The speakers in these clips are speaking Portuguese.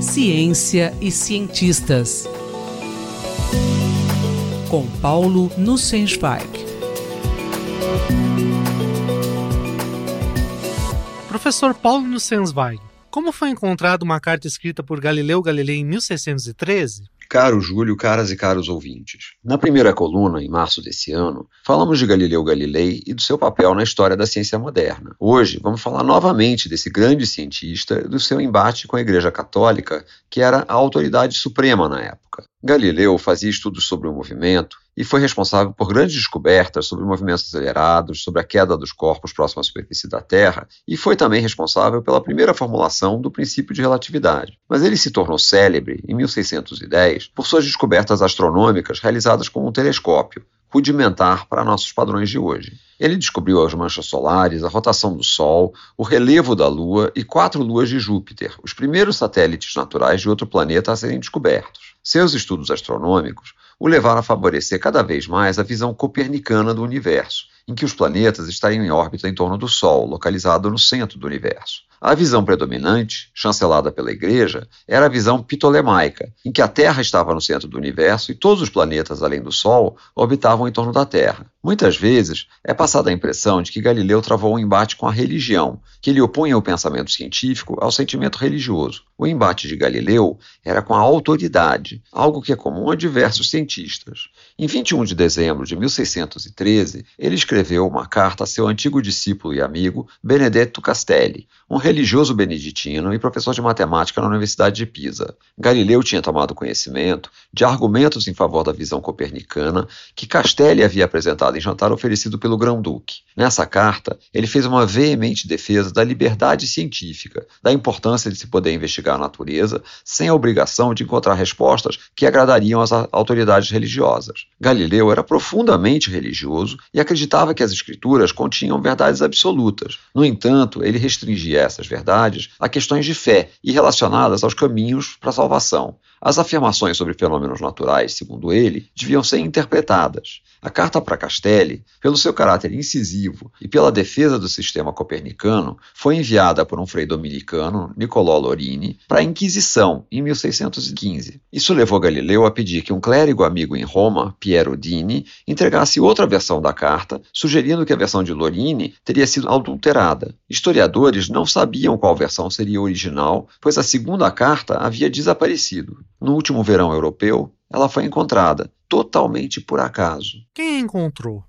Ciência e cientistas. Com Paulo Nussensweig. Professor Paulo Nussensweig, como foi encontrada uma carta escrita por Galileu Galilei em 1613? Caro Júlio, caras e caros ouvintes. Na primeira coluna, em março desse ano, falamos de Galileu Galilei e do seu papel na história da ciência moderna. Hoje, vamos falar novamente desse grande cientista e do seu embate com a Igreja Católica, que era a autoridade suprema na época. Galileu fazia estudos sobre o movimento e foi responsável por grandes descobertas sobre movimentos acelerados, sobre a queda dos corpos próximo à superfície da Terra, e foi também responsável pela primeira formulação do princípio de relatividade. Mas ele se tornou célebre, em 1610, por suas descobertas astronômicas realizadas com um telescópio, rudimentar para nossos padrões de hoje. Ele descobriu as manchas solares, a rotação do Sol, o relevo da Lua e quatro luas de Júpiter, os primeiros satélites naturais de outro planeta a serem descobertos. Seus estudos astronômicos o levaram a favorecer cada vez mais a visão copernicana do universo, em que os planetas estariam em órbita em torno do Sol, localizado no centro do universo. A visão predominante, chancelada pela Igreja, era a visão ptolemaica, em que a Terra estava no centro do universo e todos os planetas além do Sol orbitavam em torno da Terra. Muitas vezes é passada a impressão de que Galileu travou um embate com a religião, que ele opunha o pensamento científico ao sentimento religioso. O embate de Galileu era com a autoridade, algo que é comum a diversos cientistas. Em 21 de dezembro de 1613, ele escreveu uma carta a seu antigo discípulo e amigo Benedetto Castelli, um religioso beneditino e professor de matemática na Universidade de Pisa. Galileu tinha tomado conhecimento de argumentos em favor da visão copernicana que Castelli havia apresentado em jantar oferecido pelo Grão-Duque. Nessa carta, ele fez uma veemente defesa da liberdade científica, da importância de se poder investigar a natureza sem a obrigação de encontrar respostas que agradariam às autoridades religiosas. Galileu era profundamente religioso e acreditava que as escrituras continham verdades absolutas. No entanto, ele restringia essa essas verdades a questões de fé e relacionadas aos caminhos para a salvação. As afirmações sobre fenômenos naturais, segundo ele, deviam ser interpretadas. A carta para Castelli, pelo seu caráter incisivo e pela defesa do sistema copernicano, foi enviada por um frei dominicano, Nicolò Lorini, para a Inquisição em 1615. Isso levou Galileu a pedir que um clérigo amigo em Roma, Piero Dini, entregasse outra versão da carta, sugerindo que a versão de Lorini teria sido adulterada. Historiadores não sabiam qual versão seria original, pois a segunda carta havia desaparecido. No último verão europeu, ela foi encontrada, totalmente por acaso. Quem a encontrou?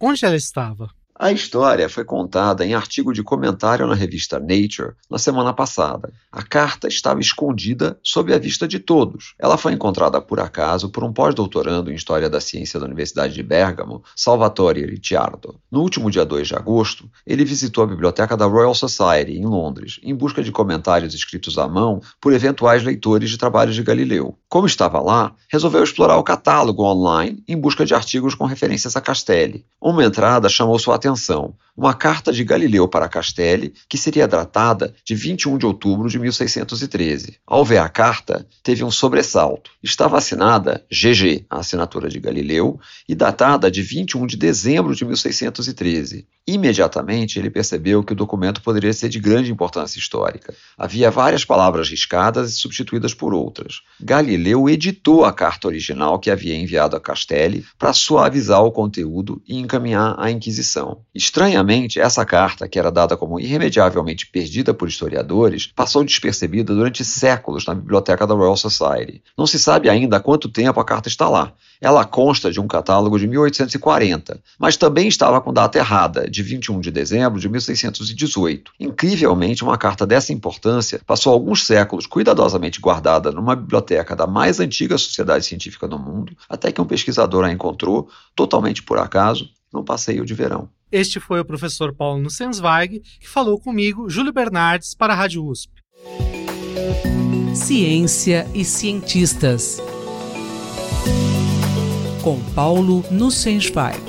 Onde ela estava? A história foi contada em artigo de comentário na revista Nature na semana passada. A carta estava escondida sob a vista de todos. Ela foi encontrada por acaso por um pós-doutorando em História da Ciência da Universidade de Bergamo, Salvatore Ricciardo. No último dia 2 de agosto, ele visitou a biblioteca da Royal Society, em Londres, em busca de comentários escritos à mão por eventuais leitores de trabalhos de Galileu. Como estava lá, resolveu explorar o catálogo online em busca de artigos com referências a Castelli. Uma entrada chamou sua atenção atenção uma carta de Galileu para Castelli, que seria datada de 21 de outubro de 1613. Ao ver a carta, teve um sobressalto. Estava assinada GG, a assinatura de Galileu, e datada de 21 de dezembro de 1613. Imediatamente ele percebeu que o documento poderia ser de grande importância histórica. Havia várias palavras riscadas e substituídas por outras. Galileu editou a carta original que havia enviado a Castelli para suavizar o conteúdo e encaminhar à Inquisição. Estranhamente, essa carta, que era dada como irremediavelmente perdida por historiadores, passou despercebida durante séculos na biblioteca da Royal Society. Não se sabe ainda há quanto tempo a carta está lá. Ela consta de um catálogo de 1840, mas também estava com data errada, de 21 de dezembro de 1618. Incrivelmente, uma carta dessa importância passou alguns séculos cuidadosamente guardada numa biblioteca da mais antiga sociedade científica do mundo, até que um pesquisador a encontrou, totalmente por acaso, num passeio de verão. Este foi o professor Paulo Nussensweig, que falou comigo, Júlio Bernardes, para a Rádio USP. Ciência e cientistas. Com Paulo Nussensweig.